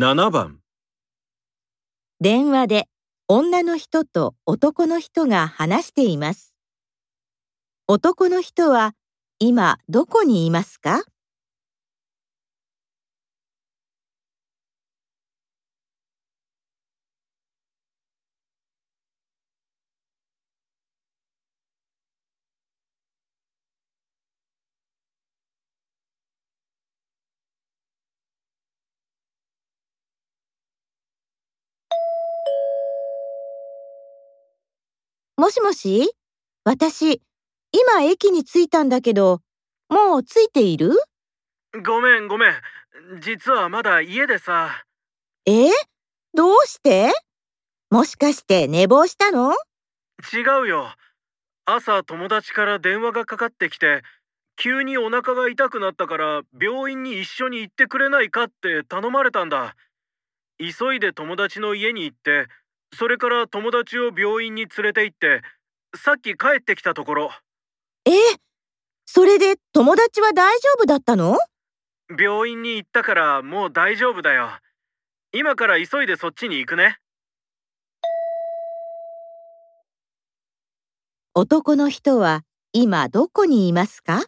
7番電話で女の人と男の人が話しています。男の人は今どこにいますか？もしもし？私、今駅に着いたんだけど、もう着いている？ごめんごめん。実はまだ家でさ。え？どうして？もしかして寝坊したの？違うよ。朝友達から電話がかかってきて急にお腹が痛くなったから病院に一緒に行ってくれないかって頼まれたんだ。急いで友達の家に行ってそれから友達を病院に連れて行ってさっき帰ってきたところ。えそれで友達は大丈夫だったの？病院に行ったからもう大丈夫だよ。今から急いでそっちに行くね。男の人は今どこにいますか？